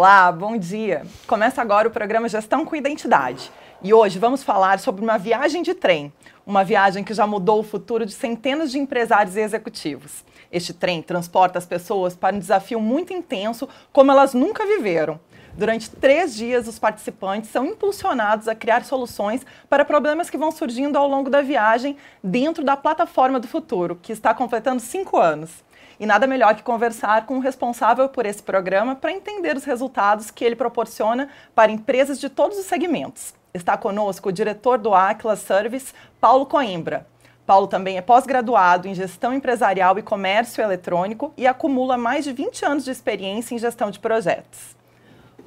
Olá, bom dia. Começa agora o programa Gestão com Identidade. E hoje vamos falar sobre uma viagem de trem, uma viagem que já mudou o futuro de centenas de empresários e executivos. Este trem transporta as pessoas para um desafio muito intenso, como elas nunca viveram. Durante três dias, os participantes são impulsionados a criar soluções para problemas que vão surgindo ao longo da viagem dentro da plataforma do futuro, que está completando cinco anos. E nada melhor que conversar com o responsável por esse programa para entender os resultados que ele proporciona para empresas de todos os segmentos. Está conosco o diretor do Aquila Service, Paulo Coimbra. Paulo também é pós-graduado em gestão empresarial e comércio eletrônico e acumula mais de 20 anos de experiência em gestão de projetos.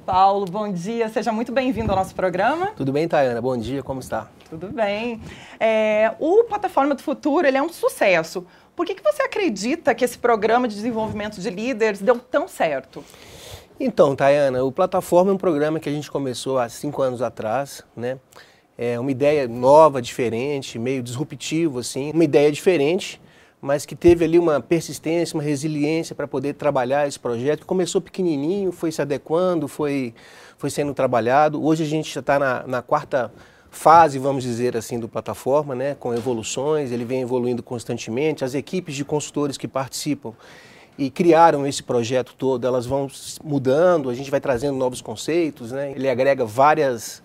Paulo, bom dia, seja muito bem-vindo ao nosso programa. Tudo bem, Tayana? Bom dia, como está? Tudo bem. É, o Plataforma do Futuro ele é um sucesso. Por que, que você acredita que esse programa de desenvolvimento de líderes deu tão certo? Então, Tayana, o Plataforma é um programa que a gente começou há cinco anos atrás, né? É uma ideia nova, diferente, meio disruptivo, assim, uma ideia diferente, mas que teve ali uma persistência, uma resiliência para poder trabalhar esse projeto, que começou pequenininho, foi se adequando, foi, foi sendo trabalhado. Hoje a gente já está na, na quarta fase, vamos dizer assim, do plataforma, né, com evoluções, ele vem evoluindo constantemente, as equipes de consultores que participam e criaram esse projeto todo, elas vão mudando, a gente vai trazendo novos conceitos, né? ele agrega várias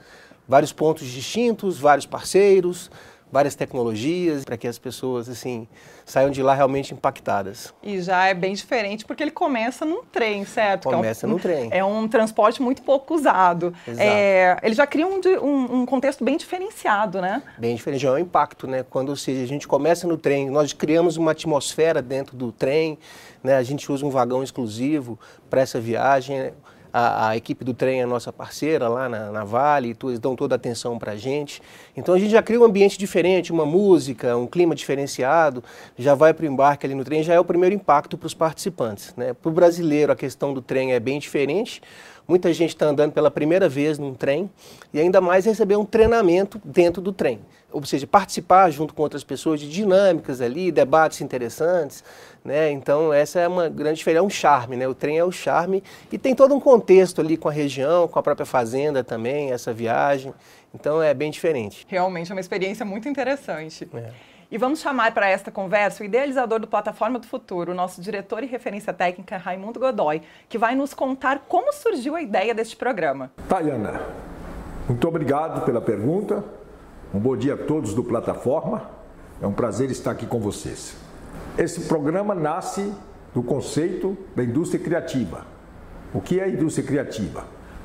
vários pontos distintos, vários parceiros, várias tecnologias para que as pessoas assim saiam de lá realmente impactadas. E já é bem diferente porque ele começa num trem, certo? Começa é um, num trem. É um transporte muito pouco usado. É, ele já cria um, um, um, contexto bem diferenciado, né? Bem diferente, é um impacto, né? Quando seja, a gente começa no trem, nós criamos uma atmosfera dentro do trem, né? A gente usa um vagão exclusivo para essa viagem. Né? A, a, equipe do trem é nossa parceira lá na, na Vale, eles dão toda a atenção para a gente. Então a gente já cria um ambiente diferente, uma música, um clima diferenciado, já vai para o embarque ali no trem, já é o primeiro impacto para os participantes. Né? Para o brasileiro, a questão do trem é bem diferente. Muita gente está andando pela primeira vez num trem e ainda mais receber um treinamento dentro do trem. Ou seja, participar junto com outras pessoas de dinâmicas ali, debates interessantes. Né? Então, essa é uma grande diferença, é um charme. Né? O trem é o charme e tem todo um contexto ali com a região, com a própria fazenda também, essa viagem. Então, é bem diferente. Realmente é uma experiência muito interessante. É. E vamos chamar para esta conversa o idealizador do Plataforma do Futuro, nosso diretor e referência técnica, Raimundo Godoy, que vai nos contar como surgiu a ideia deste programa. Tayana, muito obrigado pela pergunta. Um bom dia a todos do Plataforma. É um prazer estar aqui com vocês. Esse programa nasce do conceito da indústria criativa. O que é a indústria criativa?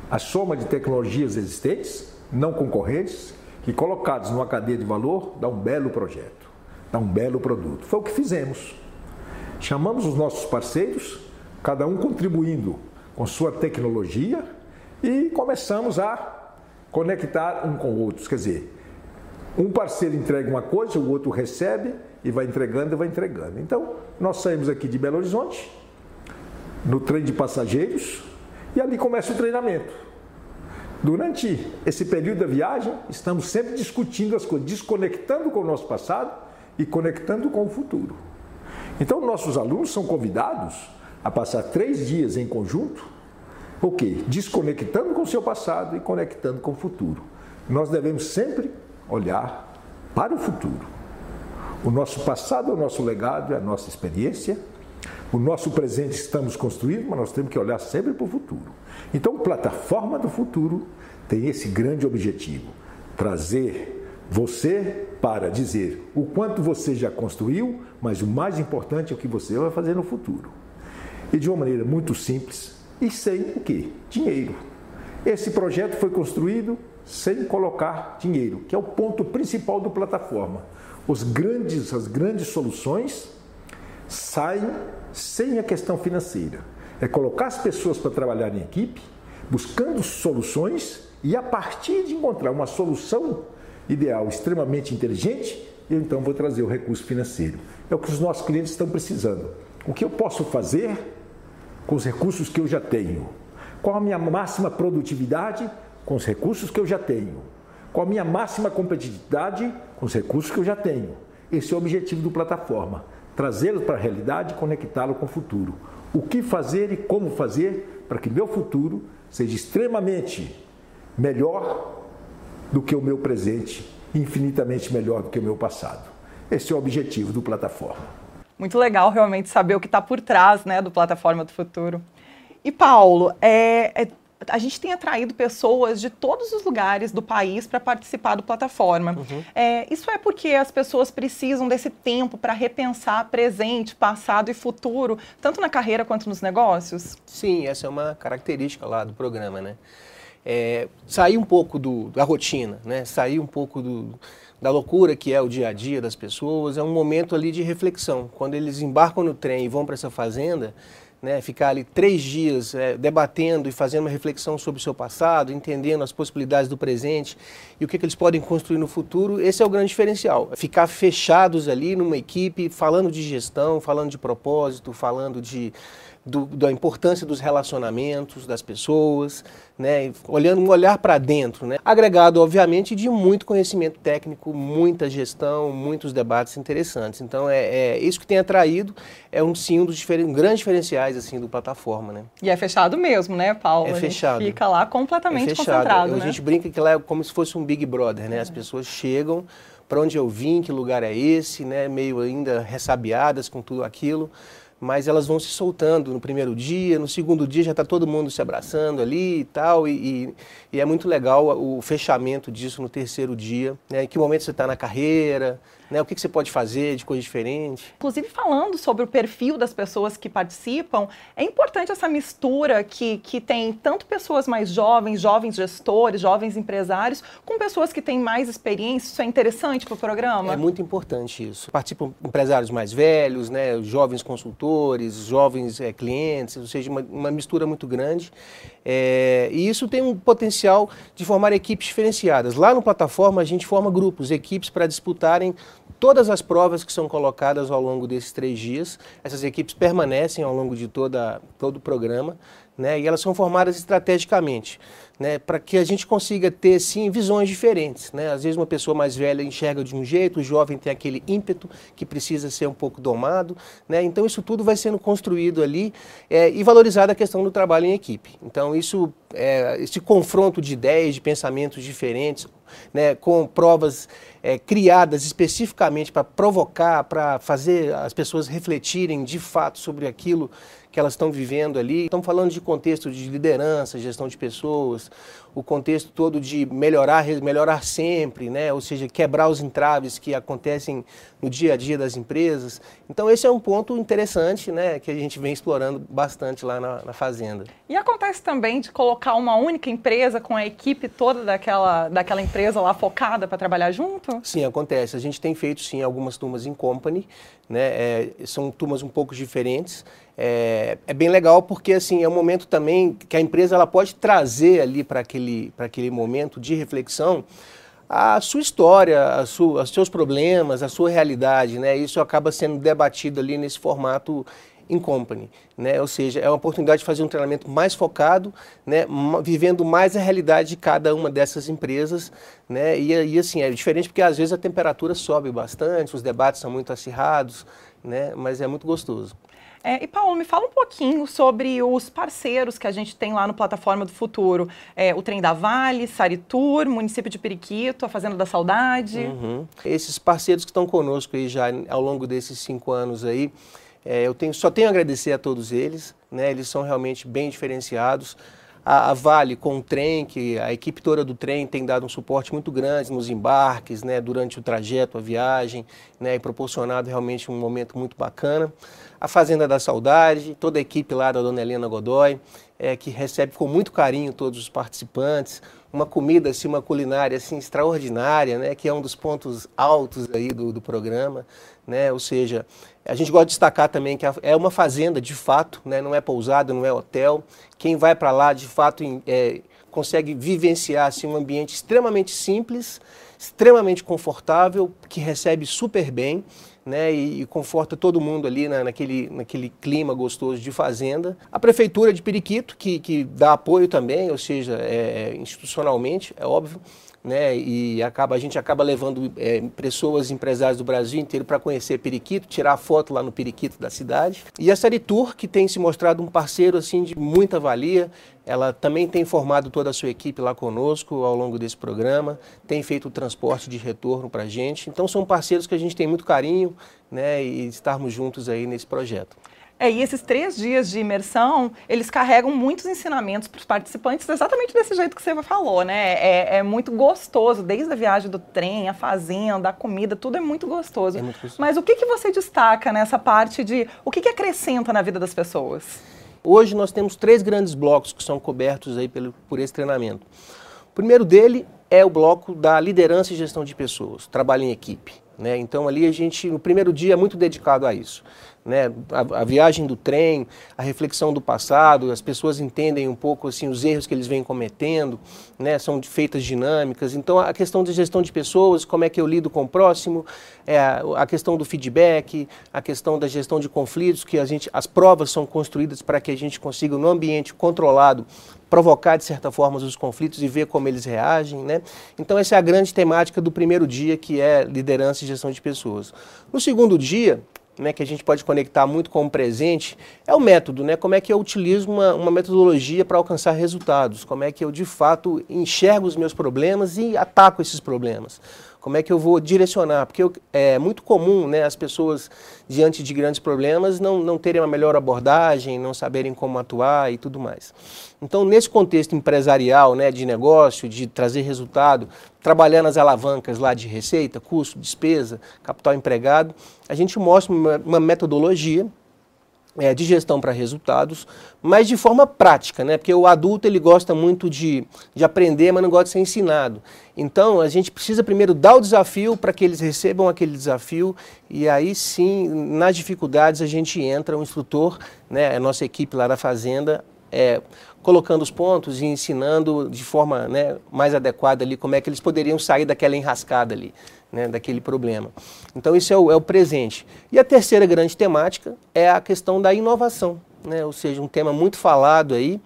A soma de tecnologias existentes, não concorrentes, que colocados numa cadeia de valor dá um belo projeto dá um belo produto. Foi o que fizemos. Chamamos os nossos parceiros, cada um contribuindo com sua tecnologia e começamos a conectar um com o outro. Quer dizer, um parceiro entrega uma coisa, o outro recebe e vai entregando e vai entregando. Então, nós saímos aqui de Belo Horizonte, no trem de passageiros, e ali começa o treinamento. Durante esse período da viagem, estamos sempre discutindo as coisas, desconectando com o nosso passado e conectando com o futuro. Então, nossos alunos são convidados a passar três dias em conjunto, o quê? Desconectando com o seu passado e conectando com o futuro. Nós devemos sempre olhar para o futuro. O nosso passado é o nosso legado, é a nossa experiência. O nosso presente estamos construindo, mas nós temos que olhar sempre para o futuro. Então, Plataforma do Futuro tem esse grande objetivo: trazer você para dizer o quanto você já construiu, mas o mais importante é o que você vai fazer no futuro. E de uma maneira muito simples e sem o quê? Dinheiro. Esse projeto foi construído sem colocar dinheiro, que é o ponto principal do plataforma. Os grandes, as grandes soluções saem sem a questão financeira. É colocar as pessoas para trabalhar em equipe, buscando soluções e a partir de encontrar uma solução ideal extremamente inteligente, eu então vou trazer o recurso financeiro. É o que os nossos clientes estão precisando. O que eu posso fazer com os recursos que eu já tenho? Qual a minha máxima produtividade com os recursos que eu já tenho? Qual a minha máxima competitividade com os recursos que eu já tenho? Esse é o objetivo do plataforma: trazê-lo para a realidade e conectá-lo com o futuro. o que fazer e como fazer para que meu futuro seja extremamente melhor do que o meu presente, infinitamente melhor do que o meu passado. Esse é o objetivo do Plataforma. Muito legal realmente saber o que está por trás né, do Plataforma do Futuro. E Paulo, é, é a gente tem atraído pessoas de todos os lugares do país para participar do plataforma. Uhum. É, isso é porque as pessoas precisam desse tempo para repensar presente, passado e futuro, tanto na carreira quanto nos negócios? Sim, essa é uma característica lá do programa, né? É, sair um pouco do, da rotina, né? Sair um pouco do, da loucura que é o dia a dia das pessoas, é um momento ali de reflexão. Quando eles embarcam no trem e vão para essa fazenda, né, ficar ali três dias é, debatendo e fazendo uma reflexão sobre o seu passado, entendendo as possibilidades do presente e o que, que, eles podem construir no futuro, esse é o grande diferencial. Ficar fechados ali numa equipe, falando de gestão, falando de propósito, falando de do, da importância dos relacionamentos das pessoas, né, olhando um olhar para dentro, né, agregado obviamente de muito conhecimento técnico, muita gestão, muitos debates interessantes. Então é, é isso que tem atraído, é um sim um dos um grandes diferenciais assim do plataforma, né. E é fechado mesmo, né, Paulo? É fechado. fica lá completamente é fechado. concentrado. A né? gente brinca que lá é como se fosse um Big Brother, né? As é. pessoas chegam para onde eu vim, que lugar é esse, né? Meio ainda ressabiadas com tudo aquilo mas elas vão se soltando no primeiro dia, no segundo dia já está todo mundo se abraçando ali e tal, e, e, e, é muito legal o fechamento disso no terceiro dia, né? Em que momento você está na carreira, né? O que, que, você pode fazer de coisa diferente? Inclusive, falando sobre o perfil das pessoas que participam, é importante essa mistura que, que tem tanto pessoas mais jovens, jovens gestores, jovens empresários, com pessoas que têm mais experiência. Isso é interessante para o programa? É muito importante isso. Participam empresários mais velhos, né? jovens consultores, jovens é, clientes, ou seja, uma, uma mistura muito grande. É, e isso tem um potencial de formar equipes diferenciadas. Lá no plataforma a gente forma grupos, equipes para disputarem todas as provas que são colocadas ao longo desses três dias. Essas equipes permanecem ao longo de toda, todo o programa né, e elas são formadas estrategicamente né, para que a gente consiga ter sim visões diferentes. Né? Às vezes uma pessoa mais velha enxerga de um jeito, o jovem tem aquele ímpeto que precisa ser um pouco domado. Né? Então isso tudo vai sendo construído ali é, e valorizada a questão do trabalho em equipe. Então isso, é, esse confronto de ideias, de pensamentos diferentes, né, com provas é, criadas especificamente para provocar, para fazer as pessoas refletirem de fato sobre aquilo que elas estão vivendo ali. Estamos falando de contexto de liderança, gestão de pessoas, o contexto todo de melhorar, melhorar sempre, né? ou seja, quebrar os entraves que acontecem no dia a dia das empresas. Então esse é um ponto interessante né? que a gente vem explorando bastante lá na, na Fazenda. E acontece também de colocar uma única empresa com a equipe toda daquela, daquela empresa lá focada para trabalhar junto? Sim, acontece. A gente tem feito sim algumas turmas em company, né? É, são turmas um pouco diferentes. É, é, bem legal porque assim é um momento também que a empresa ela pode trazer ali para aquele, aquele momento de reflexão a sua história, a sua, os seus problemas, a sua realidade, né? Isso acaba sendo debatido ali nesse formato in company, né? Ou seja, é uma oportunidade de fazer um treinamento mais focado, né? Vivendo mais a realidade de cada uma dessas empresas, né? E, e assim é diferente porque às vezes a temperatura sobe bastante, os debates são muito acirrados, né? Mas é muito gostoso. É, e Paulo, me fala um pouquinho sobre os parceiros que a gente tem lá no Plataforma do Futuro. É, o Trem da Vale, Saritur, Município de Periquito, a Fazenda da Saudade. Uhum. Esses parceiros que estão conosco aí já ao longo desses cinco anos aí, é, eu tenho, só tenho a agradecer a todos eles, né? eles são realmente bem diferenciados. A, a, Vale com o trem, que a equipe toda do trem tem dado um suporte muito grande nos embarques, né, durante o trajeto, a viagem, né, e proporcionado realmente um momento muito bacana a Fazenda da Saudade, toda a equipe lá da Dona Helena Godoy, é, que recebe com muito carinho todos os participantes, uma comida, assim, uma culinária assim, extraordinária, né, que é um dos pontos altos aí do, do programa, né, ou seja, a gente gosta de destacar também que é uma fazenda de fato, né, não é pousada, não é hotel, quem vai para lá de fato é, consegue vivenciar assim, um ambiente extremamente simples, extremamente confortável, que recebe super bem, né, e, e, conforta todo mundo ali na, naquele, naquele clima gostoso de fazenda. A Prefeitura de Periquito, que, que dá apoio também, ou seja, é, institucionalmente, é óbvio, né? E acaba, a gente acaba levando é, pessoas, empresários do Brasil inteiro para conhecer Periquito, tirar foto lá no Periquito da cidade. E a Saritur, que tem se mostrado um parceiro assim de muita valia, ela também tem formado toda a sua equipe lá conosco ao longo desse programa, tem feito o transporte de retorno para a gente. Então são parceiros que a gente tem muito carinho, né? E estarmos juntos aí nesse projeto. É, e esses três dias de imersão, eles carregam muitos ensinamentos para os participantes, exatamente desse jeito que você falou, né? É, é, muito gostoso, desde a viagem do trem, a fazenda, a comida, tudo é muito gostoso. É muito gostoso. Mas o que, que você destaca nessa parte de o que, que acrescenta na vida das pessoas? Hoje nós temos três grandes blocos que são cobertos aí pelo, por esse treinamento. O primeiro dele é o bloco da liderança e gestão de pessoas, trabalho em equipe. Né? Então ali a gente, no primeiro dia, é muito dedicado a isso né, a, a, viagem do trem, a reflexão do passado, as pessoas entendem um pouco assim os erros que eles vêm cometendo, né, são feitas dinâmicas. Então a questão de gestão de pessoas, como é que eu lido com o próximo, é, a questão do feedback, a questão da gestão de conflitos, que a gente, as provas são construídas para que a gente consiga no ambiente controlado provocar de certa forma os conflitos e ver como eles reagem, né? Então essa é a grande temática do primeiro dia, que é liderança e gestão de pessoas. No segundo dia, né, que a gente pode conectar muito com o presente, é o método, né? Como é que eu utilizo uma, uma metodologia para alcançar resultados? Como é que eu, de fato, enxergo os meus problemas e ataco esses problemas? Como é que eu vou direcionar? Porque eu, é muito comum né, as pessoas, diante de grandes problemas, não, não terem uma melhor abordagem, não saberem como atuar e tudo mais. Então, nesse contexto empresarial, né, de negócio, de trazer resultado, trabalhando as alavancas lá de receita, custo, despesa, capital empregado, a gente mostra uma, uma metodologia é, de gestão para resultados, mas de forma prática, né? Porque o adulto ele gosta muito de, de aprender, mas não gosta de ser ensinado. Então a gente precisa primeiro dar o desafio para que eles recebam aquele desafio e aí sim, nas dificuldades a gente entra, um instrutor, né? A nossa equipe lá da fazenda é, colocando os pontos e ensinando de forma né, mais adequada ali como é que eles poderiam sair daquela enrascada ali né, daquele problema. Então, isso é o, é o, presente. E a terceira grande temática é a questão da inovação, né, ou seja, um tema muito falado aí,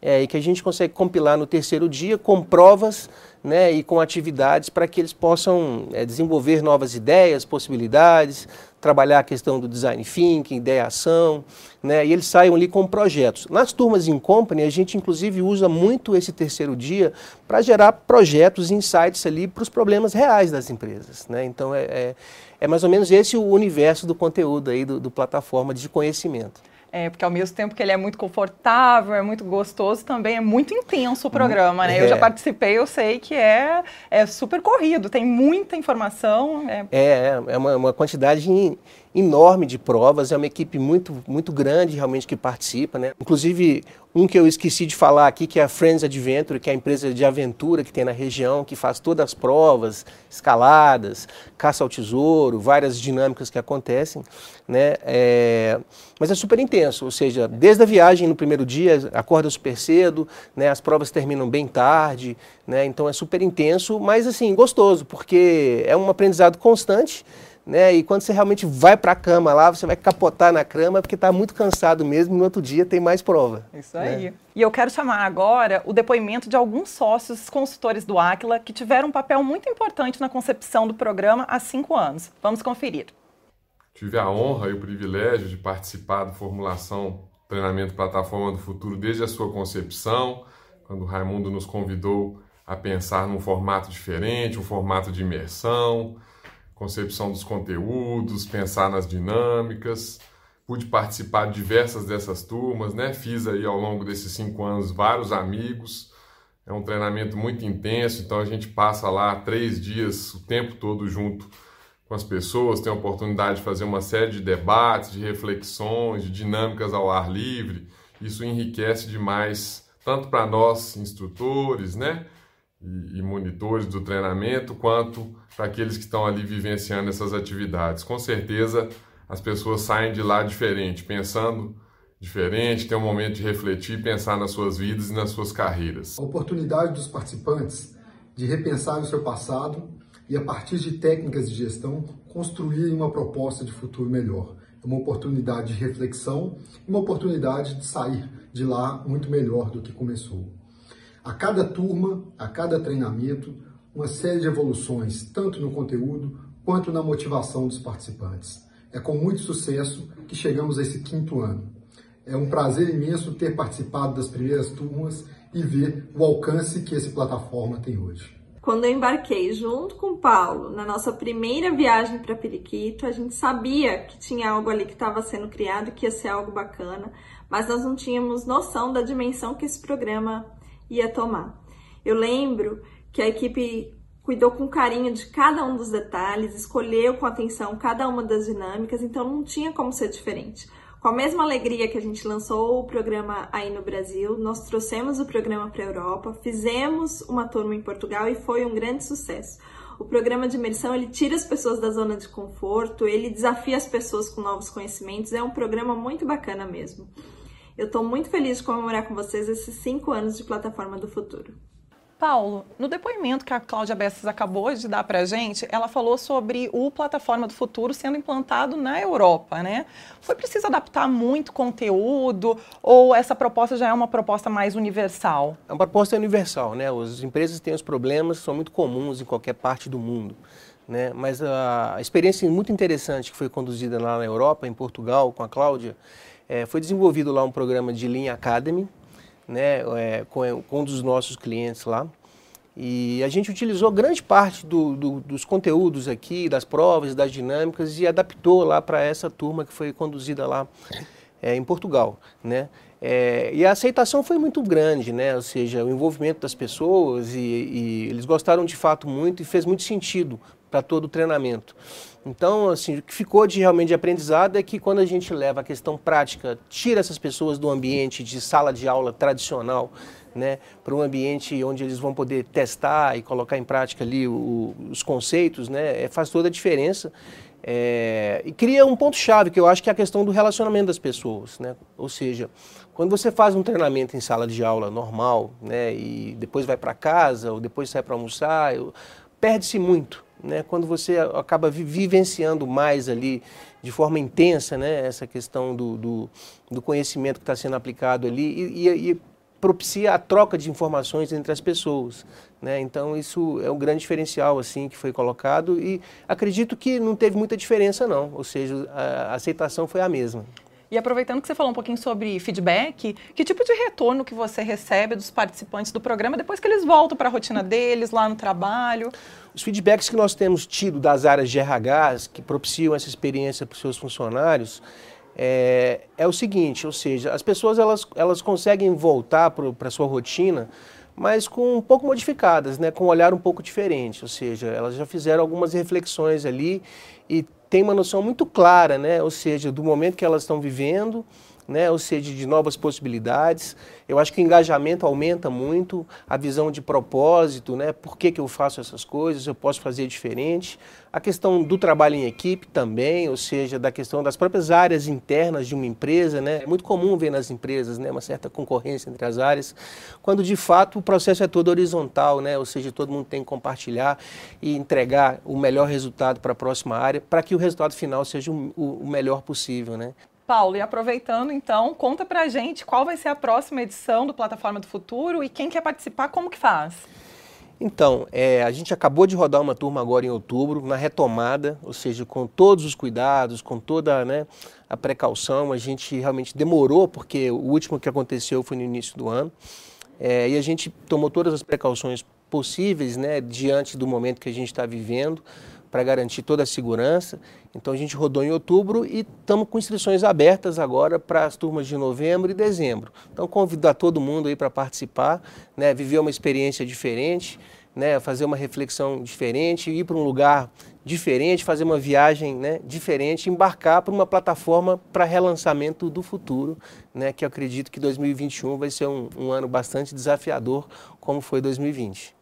é, e que a gente consegue compilar no terceiro dia com provas né, e com atividades para que eles possam é, desenvolver novas ideias, possibilidades, trabalhar a questão do design thinking, ideação, né, e eles saiam ali com projetos. Nas turmas em company, a gente inclusive usa muito esse terceiro dia para gerar projetos, insights ali para os problemas reais das empresas. Né? Então é, é, é, mais ou menos esse o universo do conteúdo aí do, do plataforma de conhecimento. É, porque ao mesmo tempo que ele é muito confortável, é muito gostoso, também é muito intenso o programa, né? É. Eu já participei, eu sei que é, é super corrido, tem muita informação. É, é, é uma, uma quantidade enorme de provas, é uma equipe muito, muito grande realmente que participa, né? Inclusive, um que eu esqueci de falar aqui, que é a Friends Adventure, que é a empresa de aventura que tem na região, que faz todas as provas, escaladas, caça ao tesouro, várias dinâmicas que acontecem, né? É... Mas é super intenso, ou seja, desde a viagem no primeiro dia, acorda super cedo, né? As provas terminam bem tarde, né? Então é super intenso, mas assim, gostoso, porque é um aprendizado constante, né? E quando você realmente vai para a cama lá, você vai capotar na cama porque está muito cansado mesmo. E no outro dia tem mais prova. Isso né? aí. E eu quero chamar agora o depoimento de alguns sócios consultores do Aquila que tiveram um papel muito importante na concepção do programa há cinco anos. Vamos conferir. Tive a honra e o privilégio de participar da formulação treinamento Plataforma do Futuro desde a sua concepção, quando o Raimundo nos convidou a pensar num formato diferente, um formato de imersão concepção dos conteúdos, pensar nas dinâmicas. Pude participar de diversas dessas turmas, né? Fiz aí ao longo desses cinco anos vários amigos. É um treinamento muito intenso, então a gente passa lá três dias o tempo todo junto com as pessoas, tem a oportunidade de fazer uma série de debates, de reflexões, de dinâmicas ao ar livre. Isso enriquece demais, tanto para nós, instrutores, né? E, e monitores do treinamento, quanto para aqueles que estão ali vivenciando essas atividades. Com certeza as pessoas saem de lá diferente, pensando diferente, tem um momento de refletir, pensar nas suas vidas e nas suas carreiras. A oportunidade dos participantes de repensar o seu passado e, a partir de técnicas de gestão, construir uma proposta de futuro melhor. É uma oportunidade de reflexão e uma oportunidade de sair de lá muito melhor do que começou. A cada turma, a cada treinamento, uma série de evoluções, tanto no conteúdo quanto na motivação dos participantes. É com muito sucesso que chegamos a esse quinto ano. É um prazer imenso ter participado das primeiras turmas e ver o alcance que essa plataforma tem hoje. Quando eu embarquei junto com o Paulo na nossa primeira viagem para Periquito, a gente sabia que tinha algo ali que estava sendo criado, que ia ser algo bacana, mas nós não tínhamos noção da dimensão que esse programa ia tomar. Eu lembro que a equipe cuidou com carinho de cada um dos detalhes, escolheu com atenção cada uma das dinâmicas, então não tinha como ser diferente. Com a mesma alegria que a gente lançou o programa aí no Brasil, nós trouxemos o programa para a Europa, fizemos uma turma em Portugal e foi um grande sucesso. O programa de imersão ele tira as pessoas da zona de conforto, ele desafia as pessoas com novos conhecimentos, é um programa muito bacana mesmo. Eu estou muito feliz de comemorar com vocês esses cinco anos de plataforma do futuro. Paulo, no depoimento que a Cláudia Bessas acabou de dar para a gente, ela falou sobre o Plataforma do Futuro sendo implantado na Europa, né? Foi preciso adaptar muito conteúdo ou essa proposta já é uma proposta mais universal? É uma proposta universal, né? As empresas têm os problemas, são muito comuns em qualquer parte do mundo. Né? Mas a experiência muito interessante que foi conduzida lá na Europa, em Portugal, com a Cláudia, é, foi desenvolvido lá um programa de Lean Academy, né, é, com, com, um dos nossos clientes lá. E a gente utilizou grande parte do, do, dos conteúdos aqui, das provas, das dinâmicas e adaptou lá para essa turma que foi conduzida lá é, em Portugal, né? É, e a aceitação foi muito grande, né? Ou seja, o envolvimento das pessoas e, e eles gostaram de fato muito e fez muito sentido para todo o treinamento. Então, assim, o que ficou de realmente de aprendizado é que quando a gente leva a questão prática, tira essas pessoas do ambiente de sala de aula tradicional, né, para um ambiente onde eles vão poder testar e colocar em prática ali o, os conceitos, né, é, faz toda a diferença. É, e cria um ponto-chave, que eu acho que é a questão do relacionamento das pessoas. Né? Ou seja, quando você faz um treinamento em sala de aula normal, né, e depois vai para casa, ou depois sai para almoçar, perde-se muito né, quando você acaba vivenciando mais ali de forma intensa né, essa questão do, do, do conhecimento que está sendo aplicado ali e, e, e, propicia a troca de informações entre as pessoas. Né? Então isso é um grande diferencial assim que foi colocado e acredito que não teve muita diferença não, ou seja, a aceitação foi a mesma. E aproveitando que você falou um pouquinho sobre feedback, que tipo de retorno que você recebe dos participantes do programa depois que eles voltam para a rotina deles, lá no trabalho? Os feedbacks que nós temos tido das áreas de RH, que propiciam essa experiência para os seus funcionários, é, é, o seguinte, ou seja, as pessoas elas, elas conseguem voltar para a sua rotina, mas com um pouco modificadas, né, com um olhar um pouco diferente, ou seja, elas já fizeram algumas reflexões ali e tem uma noção muito clara, né? ou seja, do momento que elas estão vivendo, né? ou seja, de novas possibilidades. Eu acho que o engajamento aumenta muito, a visão de propósito, né? por que, que eu faço essas coisas, eu posso fazer diferente. A questão do trabalho em equipe também, ou seja, da questão das próprias áreas internas de uma empresa. Né? É muito comum ver nas empresas né? uma certa concorrência entre as áreas, quando de fato o processo é todo horizontal, né? ou seja, todo mundo tem que compartilhar e entregar o melhor resultado para a próxima área, para que o resultado final seja o, o melhor possível. Né? Paulo, e aproveitando então, conta pra gente qual vai ser a próxima edição do Plataforma do Futuro e quem quer participar, como que faz? Então, é, a gente acabou de rodar uma turma agora em outubro, na retomada, ou seja, com todos os cuidados, com toda né, a precaução. A gente realmente demorou, porque o último que aconteceu foi no início do ano. É, e a gente tomou todas as precauções possíveis né, diante do momento que a gente está vivendo para garantir toda a segurança. Então a gente rodou em outubro e estamos com inscrições abertas agora para as turmas de novembro e dezembro. Então convidar todo mundo aí para participar, né, viver uma experiência diferente, né, fazer uma reflexão diferente, ir para um lugar diferente, fazer uma viagem né, diferente, embarcar para uma plataforma para relançamento do futuro, né, que eu acredito que 2021 vai ser um, um ano bastante desafiador, como foi 2020.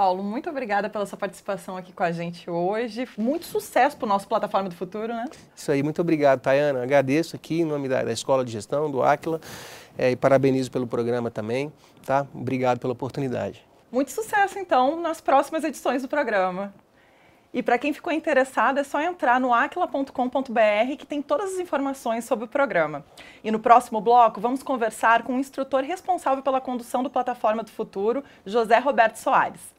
Paulo, muito obrigada pela sua participação aqui com a gente hoje. Muito sucesso para o nosso Plataforma do Futuro, né? Isso aí, muito obrigado, Tayana. Agradeço aqui em nome da, da Escola de Gestão, do Aquila, é, e parabenizo pelo programa também, tá? Obrigado pela oportunidade. Muito sucesso, então, nas próximas edições do programa. E para quem ficou interessado, é só entrar no aquila.com.br que tem todas as informações sobre o programa. E no próximo bloco, vamos conversar com o instrutor responsável pela condução do Plataforma do Futuro, José Roberto Soares.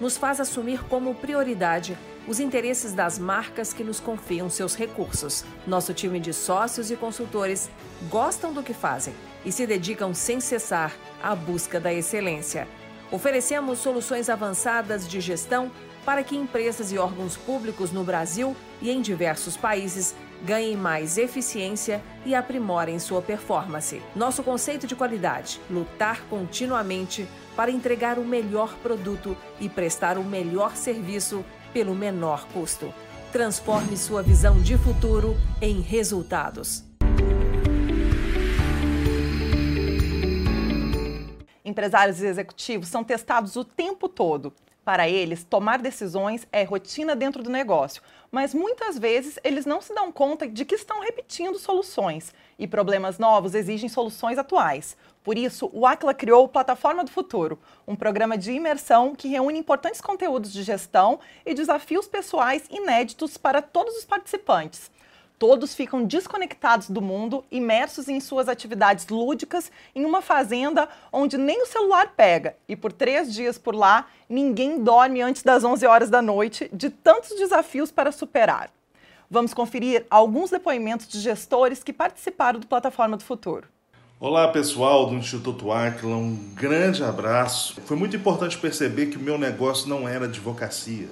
nos faz assumir como prioridade os interesses das marcas que nos confiam seus recursos. Nosso time de sócios e consultores gostam do que fazem e se dedicam sem cessar à busca da excelência. Oferecemos soluções avançadas de gestão para que empresas e órgãos públicos no Brasil e em diversos países ganhem mais eficiência e aprimorem sua performance. Nosso conceito de qualidade: lutar continuamente para entregar o melhor produto e prestar o melhor serviço pelo menor custo. Transforme sua visão de futuro em resultados. Empresários e executivos são testados o tempo todo para eles, tomar decisões é rotina dentro do negócio, mas muitas vezes eles não se dão conta de que estão repetindo soluções e problemas novos exigem soluções atuais. Por isso, o Aquila criou o Plataforma do Futuro, um programa de imersão que reúne importantes conteúdos de gestão e desafios pessoais inéditos para todos os participantes. Todos ficam desconectados do mundo, imersos em suas atividades lúdicas, em uma fazenda onde nem o celular pega. E por três dias por lá, ninguém dorme antes das 11 horas da noite, de tantos desafios para superar. Vamos conferir alguns depoimentos de gestores que participaram do Plataforma do Futuro. Olá pessoal do Instituto Aquila, um grande abraço. Foi muito importante perceber que o meu negócio não era advocacia,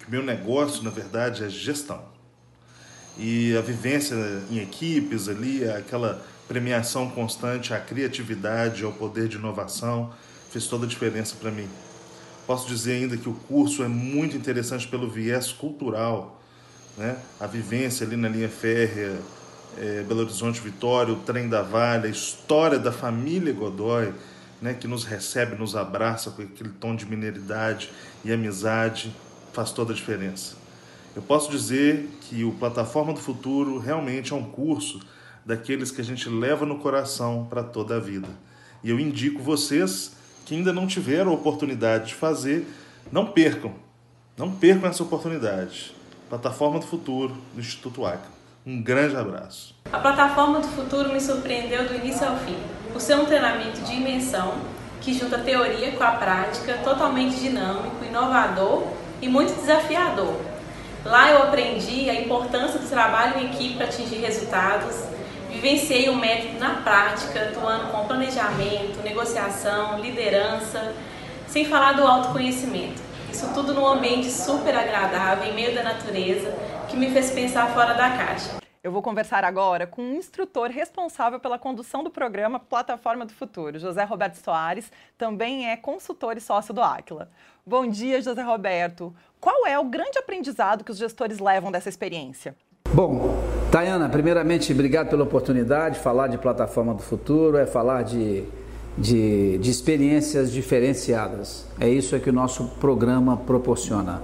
que o meu negócio, na verdade, é gestão e a vivência em equipes ali, aquela premiação constante à criatividade, ao poder de inovação, fez toda a diferença para mim. Posso dizer ainda que o curso é muito interessante pelo viés cultural, né? A vivência ali na linha férrea, é, Belo Horizonte Vitória, o trem da Vale, a história da família Godoy, né? Que nos recebe, nos abraça com aquele tom de mineridade e amizade, faz toda a diferença. Eu posso dizer que o Plataforma do Futuro realmente é um curso daqueles que a gente leva no coração para toda a vida. E eu indico vocês que ainda não tiveram a oportunidade de fazer, não percam, não percam essa oportunidade. Plataforma do Futuro do Instituto ACA. Um grande abraço. A Plataforma do Futuro me surpreendeu do início ao fim, por ser um treinamento de imersão que junta teoria com a prática, totalmente dinâmico, inovador e muito desafiador. Lá eu aprendi a importância do trabalho em equipe para atingir resultados, vivenciei o método na prática, atuando com planejamento, negociação, liderança, sem falar do autoconhecimento. Isso tudo num ambiente super agradável, em meio da natureza, que me fez pensar fora da caixa. Eu vou conversar agora com um instrutor responsável pela condução do programa Plataforma do Futuro, José Roberto Soares, também é consultor e sócio do Aquila. Bom dia, José Roberto. Qual é o grande aprendizado que os gestores levam dessa experiência? Bom, Tayana, primeiramente, obrigado pela oportunidade. Falar de plataforma do futuro é falar de, de, de experiências diferenciadas. É isso que o nosso programa proporciona.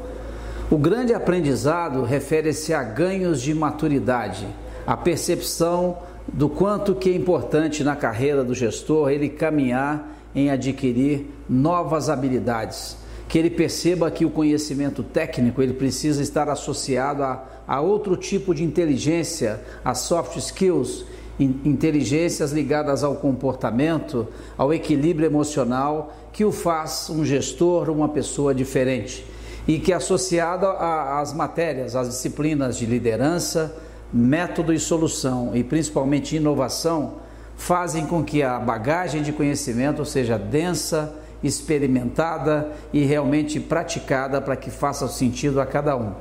O grande aprendizado refere-se a ganhos de maturidade, a percepção do quanto que é importante na carreira do gestor ele caminhar em adquirir novas habilidades que ele perceba que o conhecimento técnico ele precisa estar associado a, a outro tipo de inteligência, a soft skills, inteligências ligadas ao comportamento, ao equilíbrio emocional, que o faz um gestor, uma pessoa diferente. E que associado às matérias, às disciplinas de liderança, método e solução e principalmente inovação, fazem com que a bagagem de conhecimento seja densa, experimentada e realmente praticada para que faça sentido a cada um.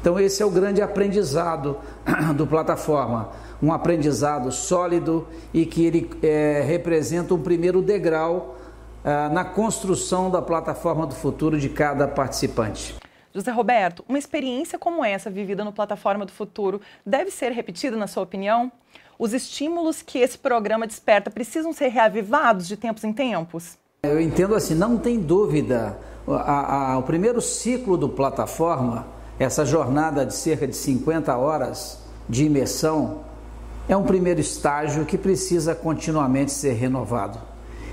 Então, esse é o grande aprendizado do plataforma, um aprendizado sólido e que ele é, representa um primeiro degrau ah, na construção da plataforma do futuro de cada participante. José Roberto, uma experiência como essa vivida no Plataforma do Futuro deve ser repetida, na sua opinião? Os estímulos que esse programa desperta precisam ser reavivados de tempos em tempos? Eu entendo assim, não tem dúvida. A, a, o primeiro ciclo do plataforma, essa jornada de cerca de 50 horas de imersão, é um primeiro estágio que precisa continuamente ser renovado.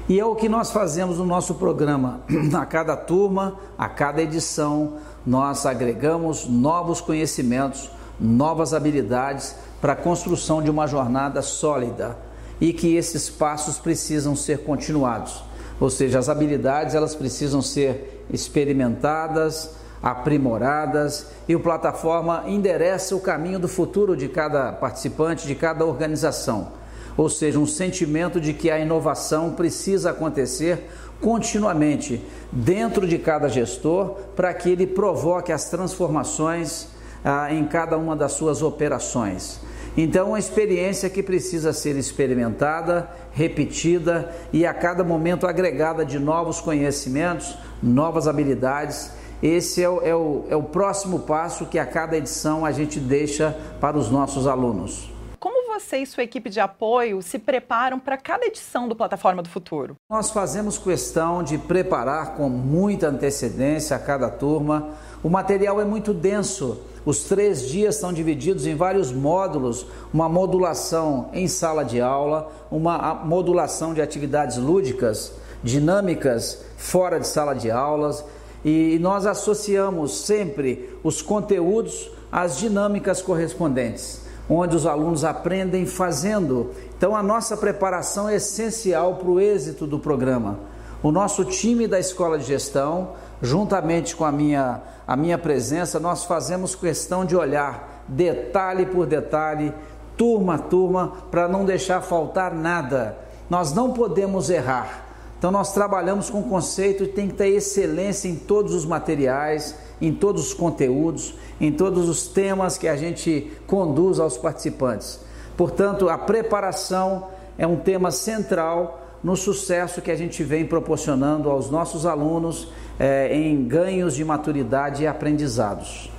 E é o que nós fazemos no nosso programa. A cada turma, a cada edição, nós agregamos novos conhecimentos, novas habilidades para a construção de uma jornada sólida e que esses passos precisam ser continuados. Ou seja, as habilidades elas precisam ser experimentadas, aprimoradas e o plataforma endereça o caminho do futuro de cada participante, de cada organização. Ou seja, um sentimento de que a inovação precisa acontecer continuamente dentro de cada gestor para que ele provoque as transformações ah, em cada uma das suas operações. Então, uma experiência que precisa ser experimentada, repetida e a cada momento agregada de novos conhecimentos, novas habilidades esse é o, é, o, é o próximo passo que a cada edição a gente deixa para os nossos alunos. Como você e sua equipe de apoio se preparam para cada edição do Plataforma do Futuro? Nós fazemos questão de preparar com muita antecedência a cada turma. O material é muito denso. Os três dias são divididos em vários módulos: uma modulação em sala de aula, uma modulação de atividades lúdicas, dinâmicas fora de sala de aulas e nós associamos sempre os conteúdos às dinâmicas correspondentes, onde os alunos aprendem fazendo. Então, a nossa preparação é essencial para o êxito do programa. O nosso time da Escola de Gestão, juntamente com a minha, a minha presença, nós fazemos questão de olhar detalhe por detalhe, turma a turma, para não deixar faltar nada. Nós não podemos errar. Então nós trabalhamos com o conceito de tem que ter excelência em todos os materiais, em todos os conteúdos, em todos os temas que a gente conduz aos participantes. Portanto, a preparação é um tema central no sucesso que a gente vem proporcionando aos nossos alunos é, em ganhos de maturidade e aprendizados.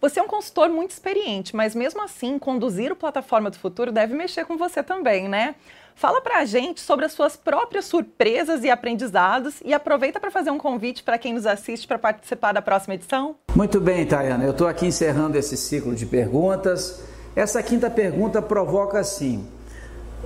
Você é um consultor muito experiente, mas mesmo assim, conduzir o Plataforma do Futuro deve mexer com você também, né? Fala pra gente sobre as suas próprias surpresas e aprendizados e aproveita para fazer um convite para quem nos assiste para participar da próxima edição. Muito bem, Tayana. Eu estou aqui encerrando esse ciclo de perguntas. Essa quinta pergunta provoca assim: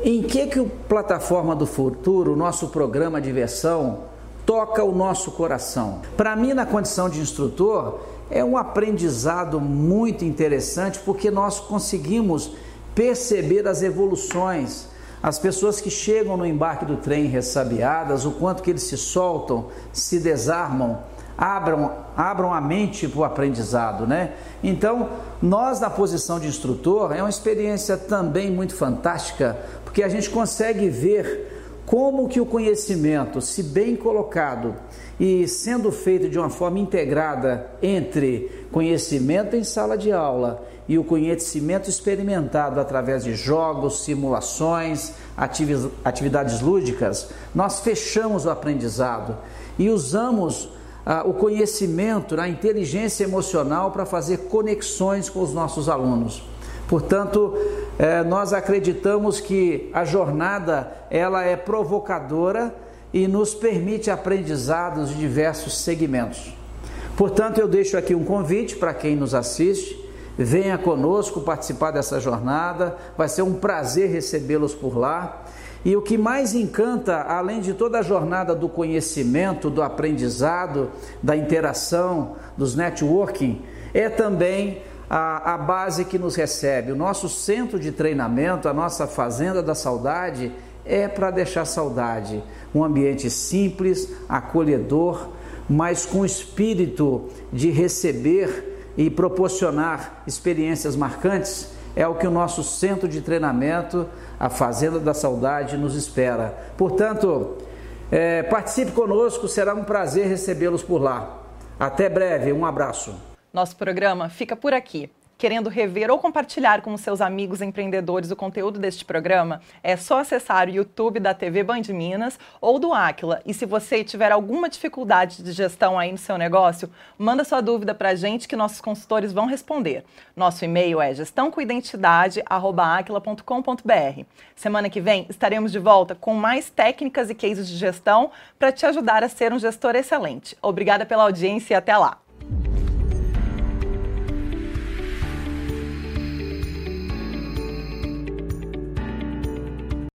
em que que o Plataforma do Futuro, o nosso programa de versão, toca o nosso coração? Para mim, na condição de instrutor, é um aprendizado muito interessante porque nós conseguimos perceber as evoluções as pessoas que chegam no embarque do trem ressabiadas, o quanto que eles se soltam, se desarmam, abram, abram a mente para o aprendizado, né? Então, nós na posição de instrutor, é uma experiência também muito fantástica, porque a gente consegue ver como que o conhecimento, se bem colocado e sendo feito de uma forma integrada entre conhecimento em sala de aula e o conhecimento experimentado através de jogos, simulações, atividades lúdicas, nós fechamos o aprendizado e usamos ah, o conhecimento, a inteligência emocional para fazer conexões com os nossos alunos. Portanto, eh, nós acreditamos que a jornada ela é provocadora e nos permite aprendizados de diversos segmentos. Portanto, eu deixo aqui um convite para quem nos assiste Venha conosco participar dessa jornada, vai ser um prazer recebê-los por lá. E o que mais encanta, além de toda a jornada do conhecimento, do aprendizado, da interação, dos networking, é também a, a, base que nos recebe. O nosso centro de treinamento, a nossa Fazenda da Saudade, é para deixar saudade. Um ambiente simples, acolhedor, mas com espírito de receber e proporcionar experiências marcantes é o que o nosso centro de treinamento, a Fazenda da Saudade, nos espera. Portanto, é, participe conosco, será um prazer recebê-los por lá. Até breve, um abraço. Nosso programa fica por aqui. querendo rever ou compartilhar com seus amigos empreendedores o conteúdo deste programa, é só acessar o YouTube da TV Band Minas ou do Aquila. E se você tiver alguma dificuldade de gestão aí no seu negócio, manda sua dúvida para a gente que nossos consultores vão responder. Nosso e-mail é gestãocoidentidade@aquila.com.br. Semana que vem estaremos de volta com mais técnicas e cases de gestão para te ajudar a ser um gestor excelente. Obrigada pela audiência e até lá.